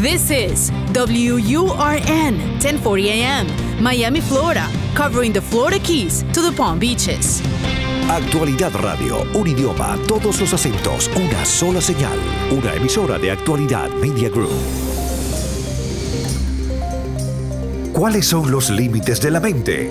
This is WURN 1040 AM, Miami, Florida, covering the Florida Keys to the Palm Beaches. Actualidad Radio, un idioma, todos los acentos, una sola señal, una emisora de Actualidad Media Group. ¿Cuáles son los límites de la mente?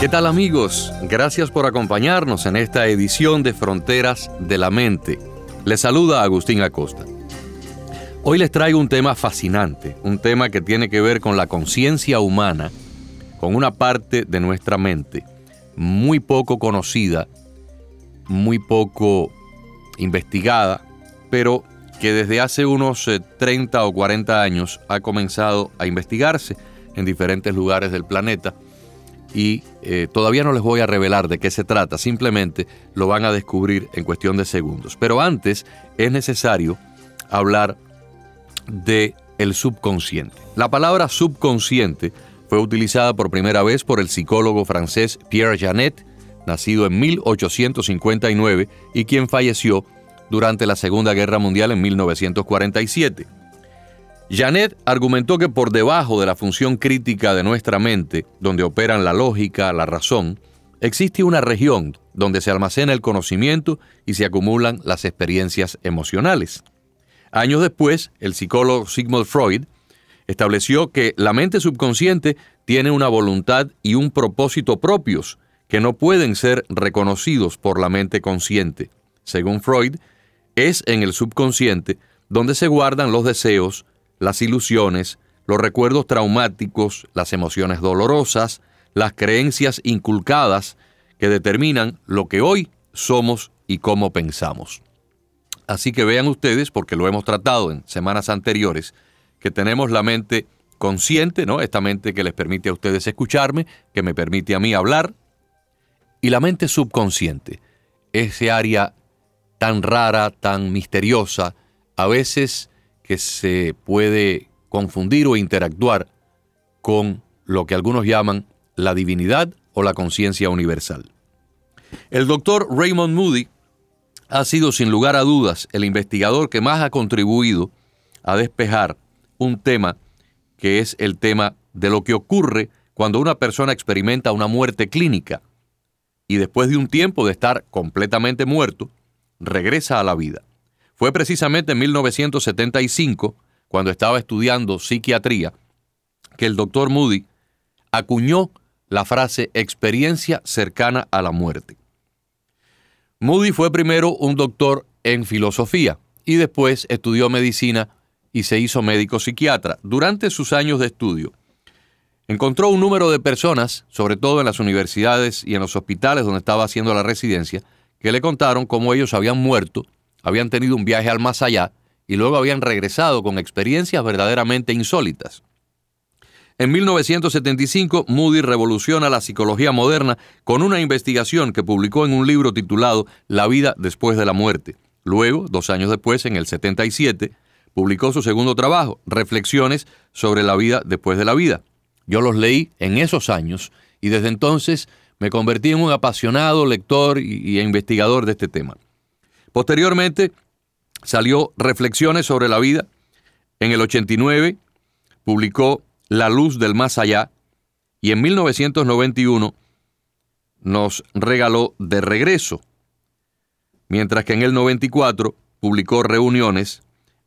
¿Qué tal amigos? Gracias por acompañarnos en esta edición de Fronteras de la Mente. Les saluda Agustín Acosta. Hoy les traigo un tema fascinante, un tema que tiene que ver con la conciencia humana, con una parte de nuestra mente muy poco conocida, muy poco investigada, pero que desde hace unos 30 eh, o 40 años ha comenzado a investigarse en diferentes lugares del planeta y eh, todavía no les voy a revelar de qué se trata, simplemente lo van a descubrir en cuestión de segundos. Pero antes es necesario hablar de el subconsciente. La palabra subconsciente fue utilizada por primera vez por el psicólogo francés Pierre Janet, nacido en 1859 y quien falleció durante la Segunda Guerra Mundial en 1947. Janet argumentó que por debajo de la función crítica de nuestra mente, donde operan la lógica, la razón, existe una región donde se almacena el conocimiento y se acumulan las experiencias emocionales. Años después, el psicólogo Sigmund Freud estableció que la mente subconsciente tiene una voluntad y un propósito propios que no pueden ser reconocidos por la mente consciente. Según Freud, es en el subconsciente donde se guardan los deseos, las ilusiones, los recuerdos traumáticos, las emociones dolorosas, las creencias inculcadas que determinan lo que hoy somos y cómo pensamos. Así que vean ustedes, porque lo hemos tratado en semanas anteriores, que tenemos la mente consciente, ¿no? Esta mente que les permite a ustedes escucharme, que me permite a mí hablar, y la mente subconsciente, ese área tan rara, tan misteriosa, a veces que se puede confundir o interactuar con lo que algunos llaman la divinidad o la conciencia universal. El doctor Raymond Moody ha sido sin lugar a dudas el investigador que más ha contribuido a despejar un tema que es el tema de lo que ocurre cuando una persona experimenta una muerte clínica y después de un tiempo de estar completamente muerto, regresa a la vida. Fue precisamente en 1975, cuando estaba estudiando psiquiatría, que el doctor Moody acuñó la frase experiencia cercana a la muerte. Moody fue primero un doctor en filosofía y después estudió medicina y se hizo médico psiquiatra. Durante sus años de estudio, encontró un número de personas, sobre todo en las universidades y en los hospitales donde estaba haciendo la residencia, que le contaron cómo ellos habían muerto habían tenido un viaje al más allá y luego habían regresado con experiencias verdaderamente insólitas. En 1975, Moody revoluciona la psicología moderna con una investigación que publicó en un libro titulado La vida después de la muerte. Luego, dos años después, en el 77, publicó su segundo trabajo, Reflexiones sobre la vida después de la vida. Yo los leí en esos años y desde entonces me convertí en un apasionado lector y, investigador de este tema. Posteriormente salió Reflexiones sobre la vida. En el 89 publicó La luz del más allá. Y en 1991 nos regaló De regreso, mientras que en el 94 publicó Reuniones,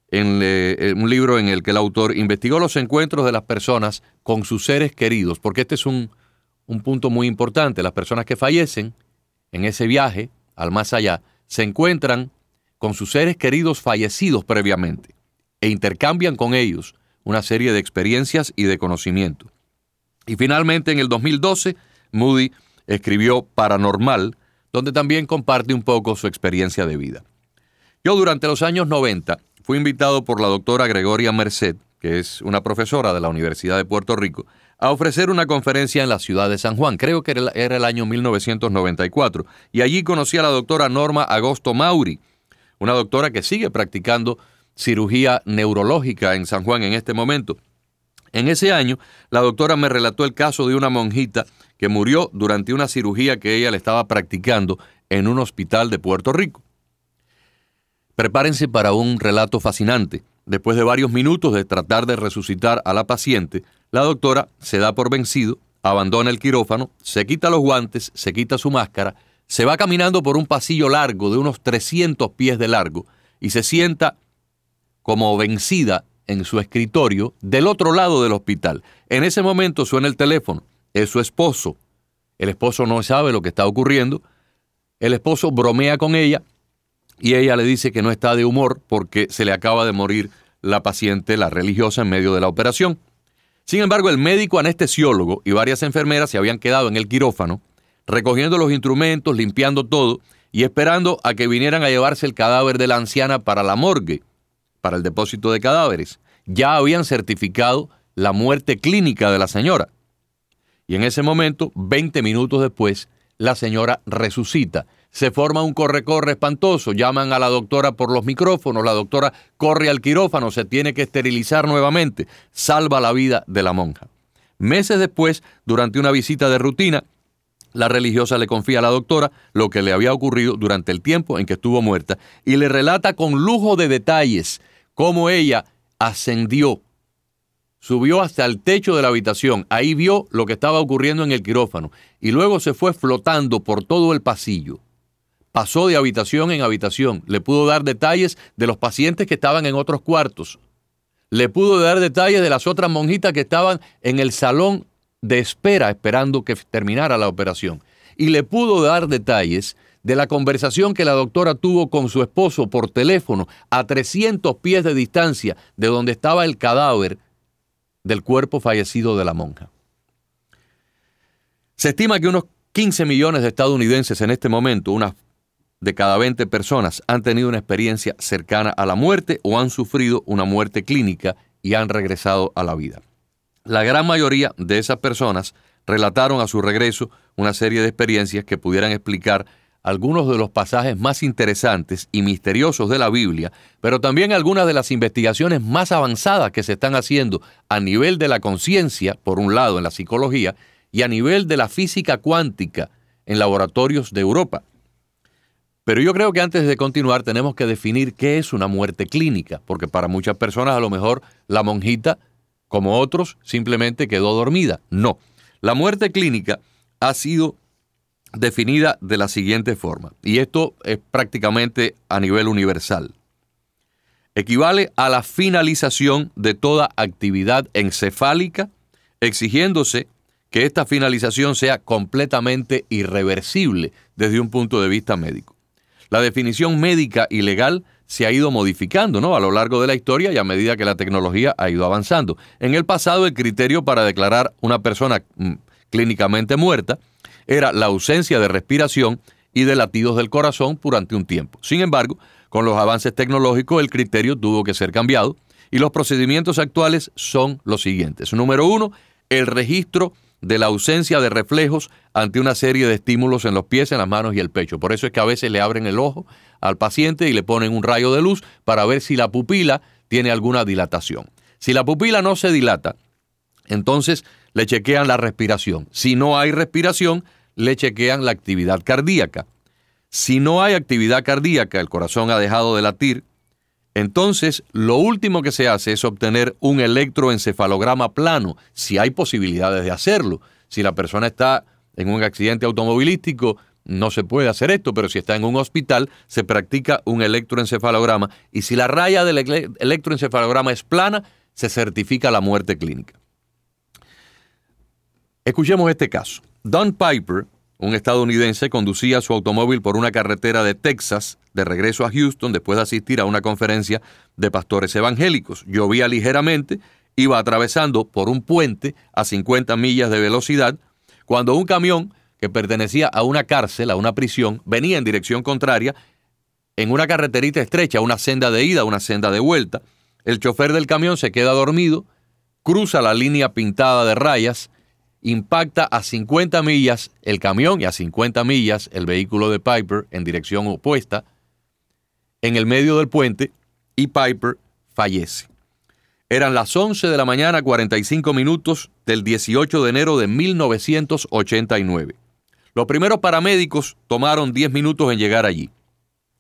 en, un libro en el que el autor investigó los encuentros de las personas con sus seres queridos, porque este es un, un punto muy importante, las personas que fallecen en ese viaje al más allá, se encuentran con sus seres queridos fallecidos previamente e intercambian con ellos una serie de experiencias y de conocimiento. Y finalmente en el 2012, Moody escribió Paranormal, donde también comparte un poco su experiencia de vida. Yo durante los años 90 fui invitado por la doctora Gregoria Merced, que es una profesora de la Universidad de Puerto Rico, a ofrecer una conferencia en la ciudad de San Juan. Creo que era el año 1994. Y allí conocí a la doctora Norma Agosto Mauri, una doctora que sigue practicando cirugía neurológica en San Juan en este momento. En ese año, la doctora me relató el caso de una monjita que murió durante una cirugía que ella le estaba practicando en un hospital de Puerto Rico. Prepárense para un relato fascinante. Después de varios minutos de tratar de resucitar a la paciente, la doctora se da por vencido, abandona el quirófano, se quita los guantes, se quita su máscara, se va caminando por un pasillo largo de unos 300 pies de largo y se sienta como vencida en su escritorio del otro lado del hospital. En ese momento suena el teléfono, es su esposo. El esposo no sabe lo que está ocurriendo. El esposo bromea con ella y ella le dice que no está de humor porque se le acaba de morir la paciente, la religiosa, en medio de la operación. Sin embargo, el médico anestesiólogo y varias enfermeras se habían quedado en el quirófano, recogiendo los instrumentos, limpiando todo y esperando a que vinieran a llevarse el cadáver de la anciana para la morgue para el depósito de cadáveres, ya habían certificado la muerte clínica de la señora. Y en ese momento, 20 minutos después, la señora resucita. Se forma un corre-corre espantoso, llaman a la doctora por los micrófonos, la doctora corre al quirófano, se tiene que esterilizar nuevamente, salva la vida de la monja. Meses después, durante una visita de rutina, la religiosa le confía a la doctora lo que le había ocurrido durante el tiempo en que estuvo muerta y le relata con lujo de detalles cómo ella ascendió, subió hasta el techo de la habitación, ahí vio lo que estaba ocurriendo en el quirófano y luego se fue flotando por todo el pasillo. Pasó de habitación en habitación, le pudo dar detalles de los pacientes que estaban en otros cuartos, le pudo dar detalles de las otras monjitas que estaban en el salón de espera esperando que terminara la operación. Y le pudo dar detalles de la conversación que la doctora tuvo con su esposo por teléfono a 300 pies de distancia de donde estaba el cadáver del cuerpo fallecido de la monja. Se estima que unos 15 millones de estadounidenses en este momento, unas de cada 20 personas, han tenido una experiencia cercana a la muerte o han sufrido una muerte clínica y han regresado a la vida. La gran mayoría de esas personas relataron a su regreso una serie de experiencias que pudieran explicar algunos de los pasajes más interesantes y misteriosos de la Biblia, pero también algunas de las investigaciones más avanzadas que se están haciendo a nivel de la conciencia, por un lado en la psicología, y a nivel de la física cuántica en laboratorios de Europa. Pero yo creo que antes de continuar tenemos que definir qué es una muerte clínica, porque para muchas personas a lo mejor la monjita, como otros, simplemente quedó dormida. No, la muerte clínica ha sido definida de la siguiente forma, y esto es prácticamente a nivel universal. Equivale a la finalización de toda actividad encefálica, exigiéndose que esta finalización sea completamente irreversible desde un punto de vista médico. La definición médica y legal se ha ido modificando ¿no? a lo largo de la historia y a medida que la tecnología ha ido avanzando. En el pasado el criterio para declarar una persona mm, clínicamente muerta era la ausencia de respiración y de latidos del corazón durante un tiempo. Sin embargo, con los avances tecnológicos el criterio tuvo que ser cambiado y los procedimientos actuales son los siguientes. Número uno, el registro de la ausencia de reflejos ante una serie de estímulos en los pies, en las manos y el pecho. Por eso es que a veces le abren el ojo al paciente y le ponen un rayo de luz para ver si la pupila tiene alguna dilatación. Si la pupila no se dilata, entonces le chequean la respiración. Si no hay respiración, le chequean la actividad cardíaca. Si no hay actividad cardíaca, el corazón ha dejado de latir, entonces lo último que se hace es obtener un electroencefalograma plano, si hay posibilidades de hacerlo. Si la persona está en un accidente automovilístico, no se puede hacer esto, pero si está en un hospital, se practica un electroencefalograma y si la raya del electroencefalograma es plana, se certifica la muerte clínica. Escuchemos este caso. Don Piper, un estadounidense, conducía su automóvil por una carretera de Texas de regreso a Houston después de asistir a una conferencia de pastores evangélicos. Llovía ligeramente, iba atravesando por un puente a 50 millas de velocidad cuando un camión que pertenecía a una cárcel, a una prisión, venía en dirección contraria en una carreterita estrecha, una senda de ida, una senda de vuelta. El chofer del camión se queda dormido, cruza la línea pintada de rayas, impacta a 50 millas el camión y a 50 millas el vehículo de Piper en dirección opuesta en el medio del puente y Piper fallece. Eran las 11 de la mañana 45 minutos del 18 de enero de 1989. Los primeros paramédicos tomaron 10 minutos en llegar allí.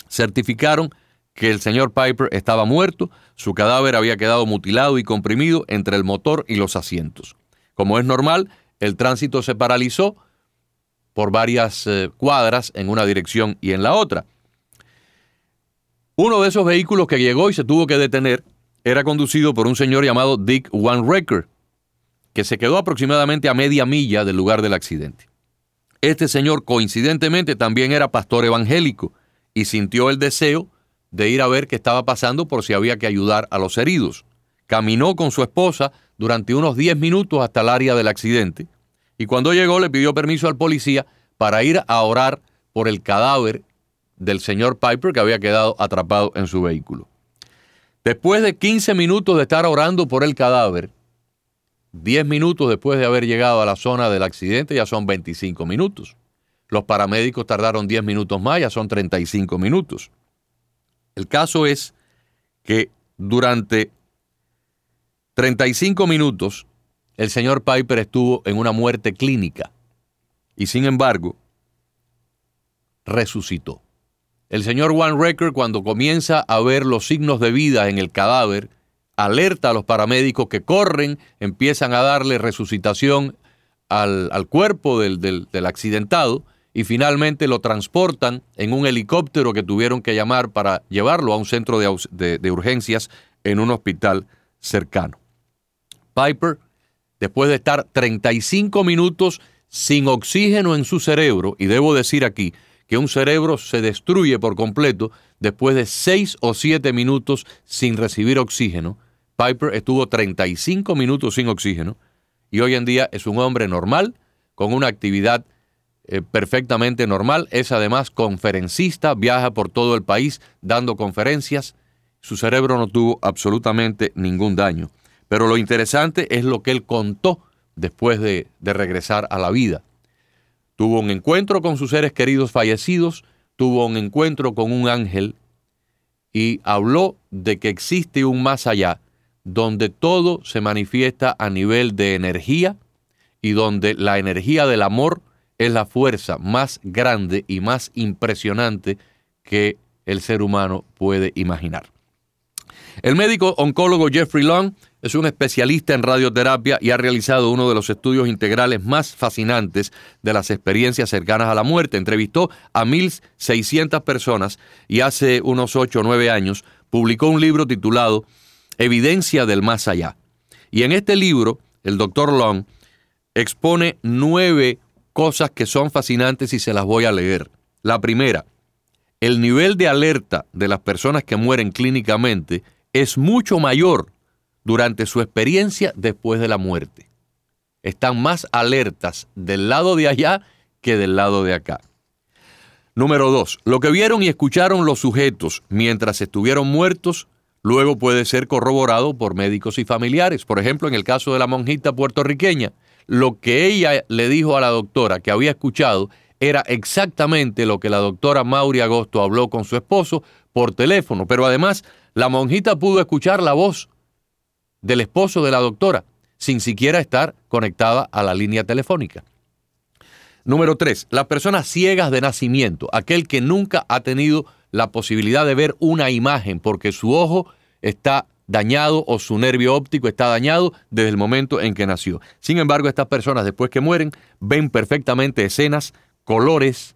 Certificaron que el señor Piper estaba muerto, su cadáver había quedado mutilado y comprimido entre el motor y los asientos. Como es normal, el tránsito se paralizó por varias eh, cuadras en una dirección y en la otra. Uno de esos vehículos que llegó y se tuvo que detener era conducido por un señor llamado Dick Van Recker, que se quedó aproximadamente a media milla del lugar del accidente. Este señor coincidentemente también era pastor evangélico y sintió el deseo de ir a ver qué estaba pasando por si había que ayudar a los heridos. Caminó con su esposa durante unos 10 minutos hasta el área del accidente y cuando llegó le pidió permiso al policía para ir a orar por el cadáver del señor Piper que había quedado atrapado en su vehículo. Después de 15 minutos de estar orando por el cadáver, 10 minutos después de haber llegado a la zona del accidente ya son 25 minutos. Los paramédicos tardaron 10 minutos más, ya son 35 minutos. El caso es que durante 35 minutos el señor Piper estuvo en una muerte clínica y sin embargo resucitó. El señor One Record cuando comienza a ver los signos de vida en el cadáver, alerta a los paramédicos que corren, empiezan a darle resucitación al, cuerpo del, del accidentado y finalmente lo transportan en un helicóptero que tuvieron que llamar para llevarlo a un centro de, urgencias en un hospital cercano. Piper, después de estar 35 minutos sin oxígeno en su cerebro, y debo decir aquí que un cerebro se destruye por completo después de 6 o 7 minutos sin recibir oxígeno, Piper estuvo 35 minutos sin oxígeno y hoy en día es un hombre normal con una actividad eh, perfectamente normal. Es además conferencista, viaja por todo el país dando conferencias. Su cerebro no tuvo absolutamente ningún daño. Pero lo interesante es lo que él contó después de, regresar a la vida. Tuvo un encuentro con sus seres queridos fallecidos, tuvo un encuentro con un ángel y habló de que existe un más allá, donde todo se manifiesta a nivel de energía y donde la energía del amor es la fuerza más grande y más impresionante que el ser humano puede imaginar. El médico oncólogo Jeffrey Long es un especialista en radioterapia y ha realizado uno de los estudios integrales más fascinantes de las experiencias cercanas a la muerte. Entrevistó a 1.600 personas y hace unos 8 o 9 años publicó un libro titulado Evidencia del Más Allá. Y en este libro, el doctor Long expone nueve cosas que son fascinantes y se las voy a leer. La primera, el nivel de alerta de las personas que mueren clínicamente es mucho mayor durante su experiencia después de la muerte. Están más alertas del lado de allá que del lado de acá. Número dos, lo que vieron y escucharon los sujetos mientras estuvieron muertos luego puede ser corroborado por médicos y familiares. Por ejemplo, en el caso de la monjita puertorriqueña, lo que ella le dijo a la doctora que había escuchado era exactamente lo que la doctora Mauri Agosto habló con su esposo por teléfono, pero además la monjita pudo escuchar la voz del esposo de la doctora sin siquiera estar conectada a la línea telefónica. Número 3. Las personas ciegas de nacimiento, aquel que nunca ha tenido la posibilidad de ver una imagen porque su ojo está dañado o su nervio óptico está dañado desde el momento en que nació. Sin embargo, estas personas después que mueren ven perfectamente escenas, colores,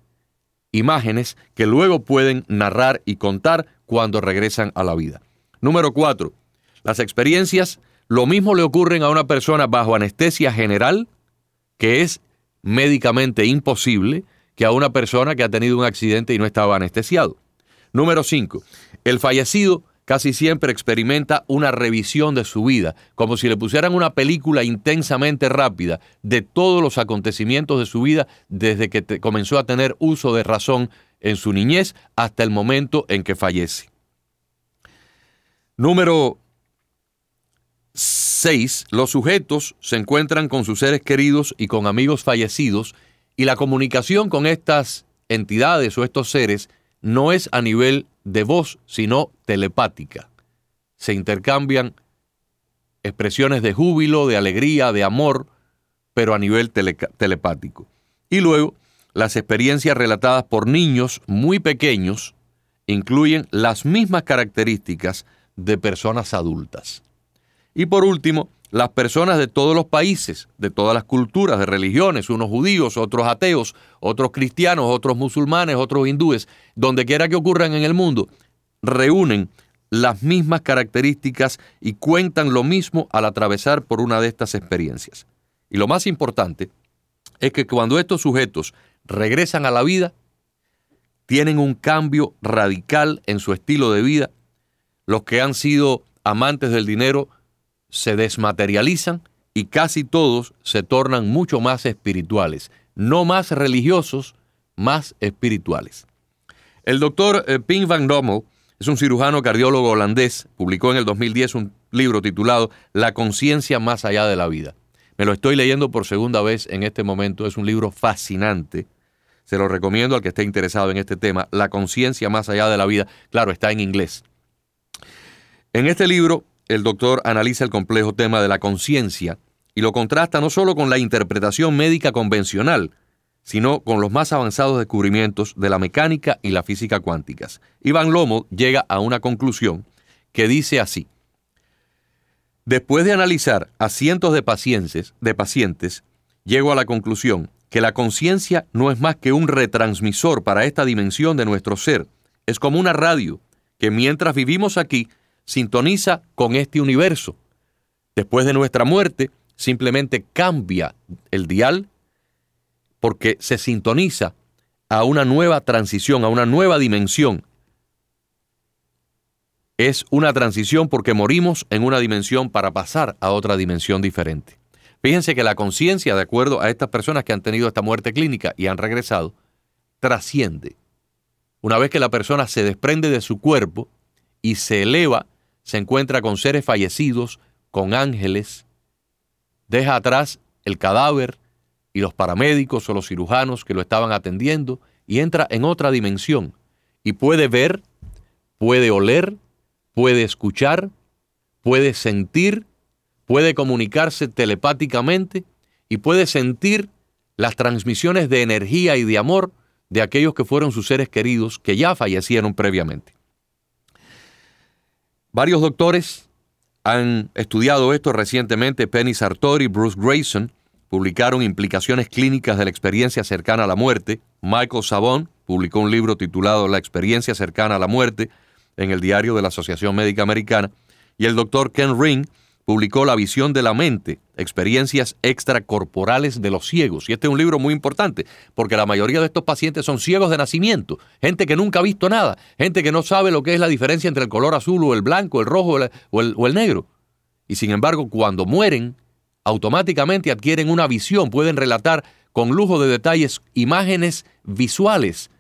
imágenes que luego pueden narrar y contar cuando regresan a la vida. Número cuatro, las experiencias, lo mismo le ocurren a una persona bajo anestesia general, que es médicamente imposible, que a una persona que ha tenido un accidente y no estaba anestesiado. Número cinco, el fallecido casi siempre experimenta una revisión de su vida, como si le pusieran una película intensamente rápida de todos los acontecimientos de su vida desde que comenzó a tener uso de razón en su niñez hasta el momento en que fallece. Número 6, los sujetos se encuentran con sus seres queridos y con amigos fallecidos y la comunicación con estas entidades o estos seres no es a nivel de voz, sino telepática. Se intercambian expresiones de júbilo, de alegría, de amor, pero a nivel telepático. Y luego, las experiencias relatadas por niños muy pequeños incluyen las mismas características de personas adultas. Y por último, las personas de todos los países, de todas las culturas, de religiones, unos judíos, otros ateos, otros cristianos, otros musulmanes, otros hindúes, donde quiera que ocurran en el mundo, reúnen las mismas características y cuentan lo mismo al atravesar por una de estas experiencias. Y lo más importante es que cuando estos sujetos regresan a la vida, tienen un cambio radical en su estilo de vida. Los que han sido amantes del dinero se desmaterializan y casi todos se tornan mucho más espirituales, no más religiosos, más espirituales. El doctor eh, Ping Van Dommel es un cirujano cardiólogo holandés, publicó en el 2010 un libro titulado La conciencia más allá de la vida. Me lo estoy leyendo por segunda vez en este momento, es un libro fascinante se lo recomiendo al que esté interesado en este tema, La conciencia más allá de la vida. Claro, está en inglés. En este libro, el doctor analiza el complejo tema de la conciencia y lo contrasta no solo con la interpretación médica convencional, sino con los más avanzados descubrimientos de la mecánica y la física cuánticas. Iván Lomo llega a una conclusión que dice así. Después de analizar a cientos de pacientes, de pacientes, llego a la conclusión que la conciencia no es más que un retransmisor para esta dimensión de nuestro ser. Es como una radio que mientras vivimos aquí sintoniza con este universo. Después de nuestra muerte, simplemente cambia el dial porque se sintoniza a una nueva transición, a una nueva dimensión. Es una transición porque morimos en una dimensión para pasar a otra dimensión diferente. Fíjense que la conciencia, de acuerdo a estas personas que han tenido esta muerte clínica y han regresado, trasciende. Una vez que la persona se desprende de su cuerpo y se eleva, se encuentra con seres fallecidos, con ángeles, deja atrás el cadáver y los paramédicos o los cirujanos que lo estaban atendiendo y entra en otra dimensión y puede ver, puede oler, puede escuchar, puede sentir puede comunicarse telepáticamente y puede sentir las transmisiones de energía y de amor de aquellos que fueron sus seres queridos que ya fallecieron previamente. Varios doctores han estudiado esto recientemente. Penny Sartori y Bruce Grayson publicaron implicaciones clínicas de la experiencia cercana a la muerte. Michael Sabon publicó un libro titulado La experiencia cercana a la muerte en el diario de la Asociación Médica Americana. Y el doctor Ken Ring publicó La visión de la mente, experiencias extracorporales de los ciegos. Y este es un libro muy importante, porque la mayoría de estos pacientes son ciegos de nacimiento, gente que nunca ha visto nada, gente que no sabe lo que es la diferencia entre el color azul o el blanco, el rojo o el, o el negro. Y sin embargo, cuando mueren, automáticamente adquieren una visión, pueden relatar con lujo de detalles imágenes visuales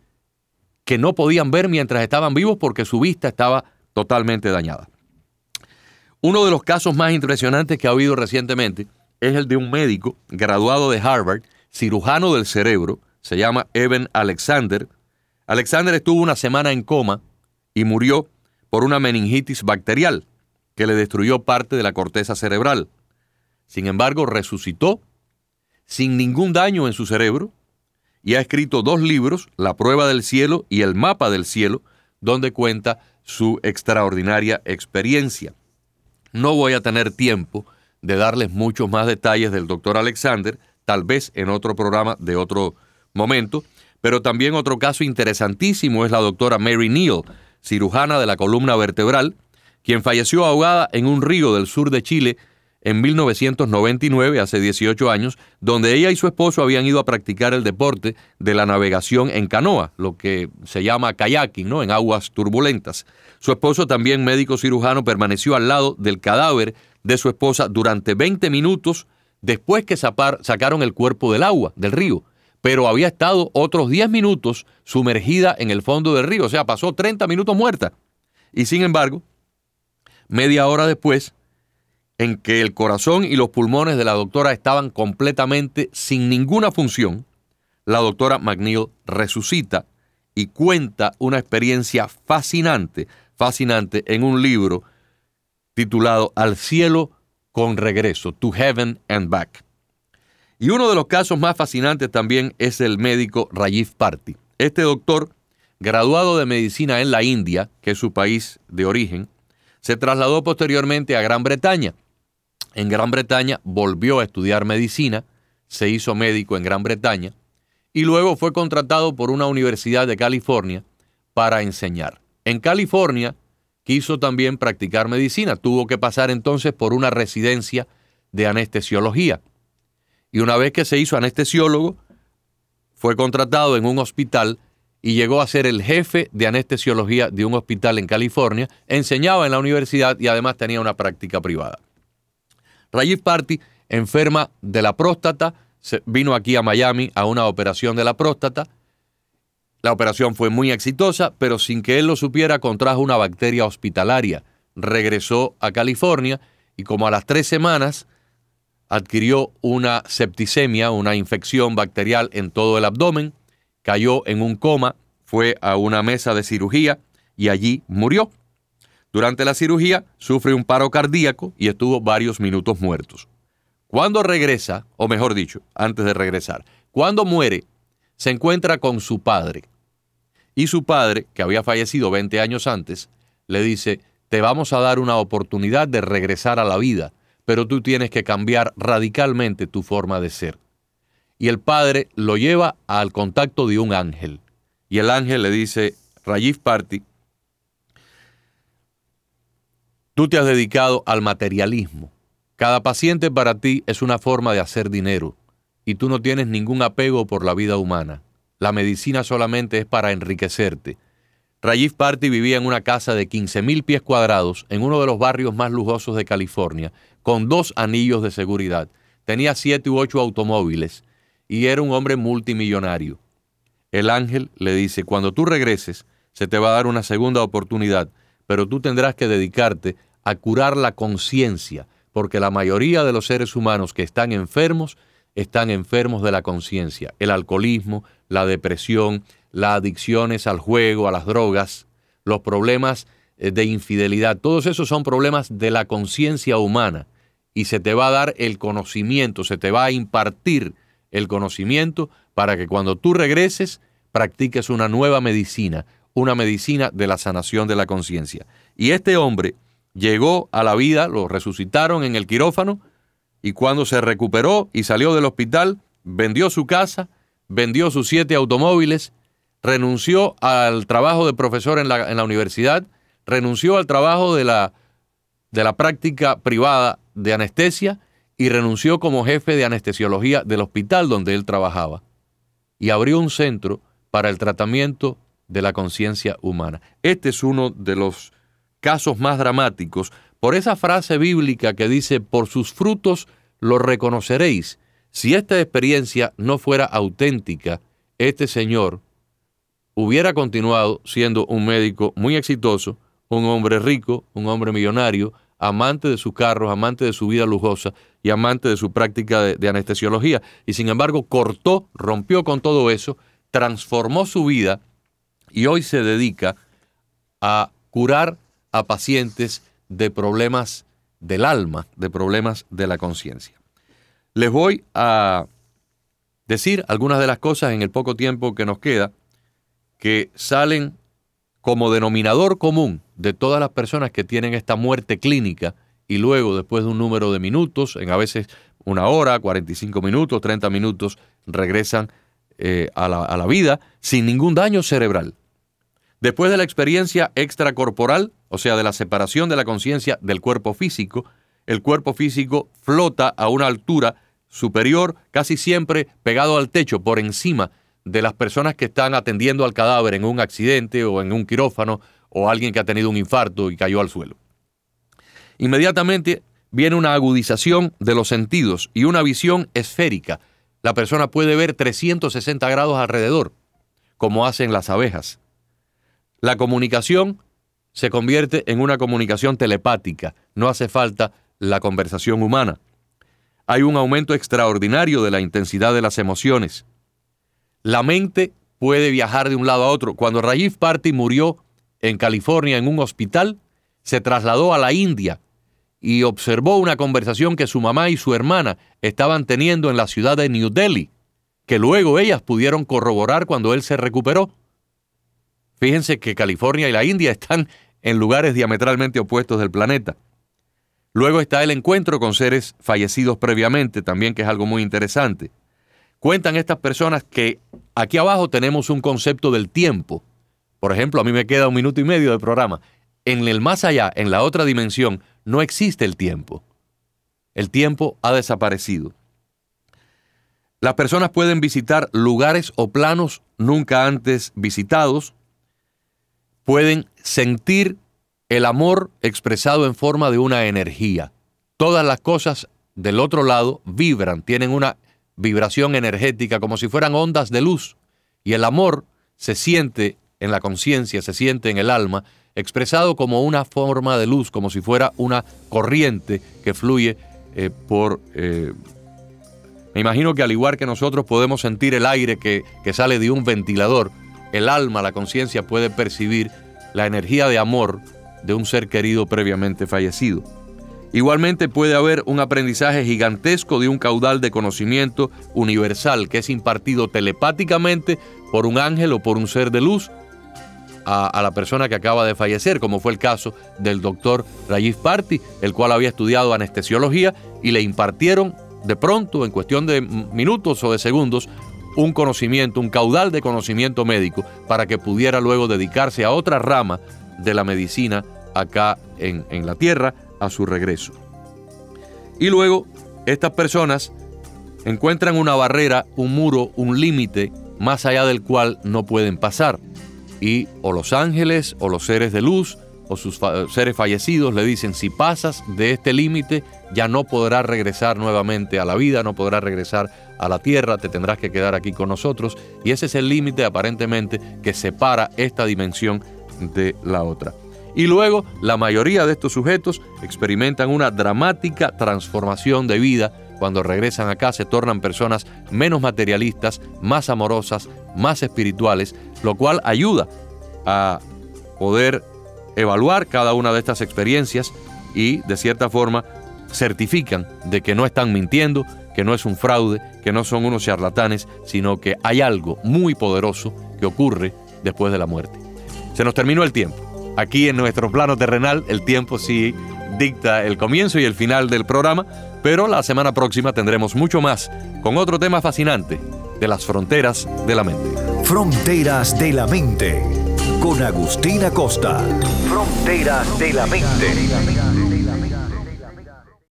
que no podían ver mientras estaban vivos porque su vista estaba totalmente dañada. Uno de los casos más impresionantes que ha habido recientemente es el de un médico graduado de Harvard, cirujano del cerebro, se llama Evan Alexander. Alexander estuvo una semana en coma y murió por una meningitis bacterial que le destruyó parte de la corteza cerebral. Sin embargo, resucitó sin ningún daño en su cerebro y ha escrito dos libros, La prueba del cielo y El mapa del cielo, donde cuenta su extraordinaria experiencia. No voy a tener tiempo de darles muchos más detalles del doctor Alexander, tal vez en otro programa de otro momento, pero también otro caso interesantísimo es la doctora Mary Neal, cirujana de la columna vertebral, quien falleció ahogada en un río del sur de Chile en 1999, hace 18 años, donde ella y su esposo habían ido a practicar el deporte de la navegación en canoa, lo que se llama kayaking, ¿no? en aguas turbulentas. Su esposo, también médico cirujano, permaneció al lado del cadáver de su esposa durante 20 minutos después que sacaron el cuerpo del agua, del río, pero había estado otros 10 minutos sumergida en el fondo del río, o sea, pasó 30 minutos muerta. Y sin embargo, media hora después, en que el corazón y los pulmones de la doctora estaban completamente sin ninguna función, la doctora McNeil resucita y cuenta una experiencia fascinante, fascinante en un libro titulado Al cielo con regreso, To Heaven and Back. Y uno de los casos más fascinantes también es el médico Rajiv Party. Este doctor, graduado de medicina en la India, que es su país de origen, se trasladó posteriormente a Gran Bretaña. En Gran Bretaña volvió a estudiar medicina, se hizo médico en Gran Bretaña y luego fue contratado por una universidad de California para enseñar. En California quiso también practicar medicina, tuvo que pasar entonces por una residencia de anestesiología. Y una vez que se hizo anestesiólogo, fue contratado en un hospital y llegó a ser el jefe de anestesiología de un hospital en California, enseñaba en la universidad y además tenía una práctica privada. Rajiv Party, enferma de la próstata, vino aquí a Miami a una operación de la próstata. La operación fue muy exitosa, pero sin que él lo supiera contrajo una bacteria hospitalaria. Regresó a California y como a las tres semanas adquirió una septicemia, una infección bacterial en todo el abdomen, cayó en un coma, fue a una mesa de cirugía y allí murió. Durante la cirugía sufre un paro cardíaco y estuvo varios minutos muertos. Cuando regresa, o mejor dicho, antes de regresar, cuando muere, se encuentra con su padre. Y su padre, que había fallecido 20 años antes, le dice, te vamos a dar una oportunidad de regresar a la vida pero tú tienes que cambiar radicalmente tu forma de ser. Y el padre lo lleva al contacto de un ángel. Y el ángel le dice, Rajiv Party, tú te has dedicado al materialismo. Cada paciente para ti es una forma de hacer dinero y tú no tienes ningún apego por la vida humana. La medicina solamente es para enriquecerte. Rajiv Party vivía en una casa de 15.000 pies cuadrados en uno de los barrios más lujosos de California con dos anillos de seguridad. Tenía siete u ocho automóviles y era un hombre multimillonario. El ángel le dice, cuando tú regreses, se te va a dar una segunda oportunidad, pero tú tendrás que dedicarte a curar la conciencia, porque la mayoría de los seres humanos que están enfermos están enfermos de la conciencia. El alcoholismo, la depresión, las adicciones al juego, a las drogas, los problemas eh, de infidelidad, todos esos son problemas de la conciencia humana y se te va a dar el conocimiento, se te va a impartir el conocimiento para que cuando tú regreses practiques una nueva medicina, una medicina de la sanación de la conciencia. Y este hombre llegó a la vida, lo resucitaron en el quirófano y cuando se recuperó y salió del hospital, vendió su casa, vendió sus siete automóviles, renunció al trabajo de profesor en la, universidad, renunció al trabajo de la, de la práctica privada de anestesia y renunció como jefe de anestesiología del hospital donde él trabajaba. Y abrió un centro para el tratamiento de la conciencia humana. Este es uno de los casos más dramáticos por esa frase bíblica que dice, por sus frutos lo reconoceréis. Si esta experiencia no fuera auténtica, este señor hubiera continuado siendo un médico muy exitoso, un hombre rico, un hombre millonario, amante de sus carros, amante de su vida lujosa y amante de su práctica de, anestesiología. Y sin embargo cortó, rompió con todo eso, transformó su vida y hoy se dedica a curar a pacientes de problemas del alma, de problemas de la conciencia. Les voy a decir algunas de las cosas en el poco tiempo que nos queda que salen como denominador común de todas las personas que tienen esta muerte clínica y luego, después de un número de minutos, en a veces una hora, 45 minutos, 30 minutos, regresan eh, a, la, a la vida sin ningún daño cerebral. Después de la experiencia extracorporal, o sea, de la separación de la conciencia del cuerpo físico, el cuerpo físico flota a una altura superior, casi siempre pegado al techo, por encima de las personas que están atendiendo al cadáver en un accidente o en un quirófano o alguien que ha tenido un infarto y cayó al suelo. Inmediatamente viene una agudización de los sentidos y una visión esférica. La persona puede ver 360 grados alrededor, como hacen las abejas. La comunicación se convierte en una comunicación telepática. No hace falta la conversación humana. Hay un aumento extraordinario de la intensidad de las emociones. La mente puede viajar de un lado a otro. Cuando Rajiv Party murió en California en un hospital, se trasladó a la India y observó una conversación que su mamá y su hermana estaban teniendo en la ciudad de New Delhi, que luego ellas pudieron corroborar cuando él se recuperó. Fíjense que California y la India están en lugares diametralmente opuestos del planeta. Luego está el encuentro con seres fallecidos previamente, también que es algo muy interesante. Cuentan estas personas que aquí abajo tenemos un concepto del tiempo. Por ejemplo, a mí me queda un minuto y medio de programa. En el más allá, en la otra dimensión, no existe el tiempo. El tiempo ha desaparecido. Las personas pueden visitar lugares o planos nunca antes visitados, pueden sentir el amor expresado en forma de una energía. Todas las cosas del otro lado vibran, tienen una vibración energética como si fueran ondas de luz. Y el amor se siente en la conciencia, se siente en el alma, expresado como una forma de luz, como si fuera una corriente que fluye eh, por... Eh, me imagino que al igual que nosotros podemos sentir el aire que, que sale de un ventilador, el alma, la conciencia puede percibir la energía de amor de un ser querido previamente fallecido. Igualmente puede haber un aprendizaje gigantesco de un caudal de conocimiento universal que es impartido telepáticamente por un ángel o por un ser de luz a, la persona que acaba de fallecer, como fue el caso del doctor Rajiv Party, el cual había estudiado anestesiología y le impartieron de pronto, en cuestión de minutos o de segundos, un conocimiento, un caudal de conocimiento médico para que pudiera luego dedicarse a otra rama de la medicina acá en, en la Tierra a su regreso. Y luego, estas personas encuentran una barrera, un muro, un límite más allá del cual no pueden pasar. Y o los ángeles o los seres de luz o sus seres fallecidos le dicen, si pasas de este límite, ya no podrás regresar nuevamente a la vida, no podrás regresar a la tierra, te tendrás que quedar aquí con nosotros. Y ese es el límite aparentemente que separa esta dimensión de la otra. Y luego la mayoría de estos sujetos experimentan una dramática transformación de vida. Cuando regresan acá se tornan personas menos materialistas, más amorosas, más espirituales, lo cual ayuda a poder evaluar cada una de estas experiencias y de cierta forma certifican de que no están mintiendo, que no es un fraude, que no son unos charlatanes, sino que hay algo muy poderoso que ocurre después de la muerte. Se nos terminó el tiempo. Aquí en nuestro plano terrenal el tiempo sí dicta el comienzo y el final del programa, pero la semana próxima tendremos mucho más con otro tema fascinante de las fronteras de la mente. Fronteras de la mente con Agustina Costa. Fronteras de la mente.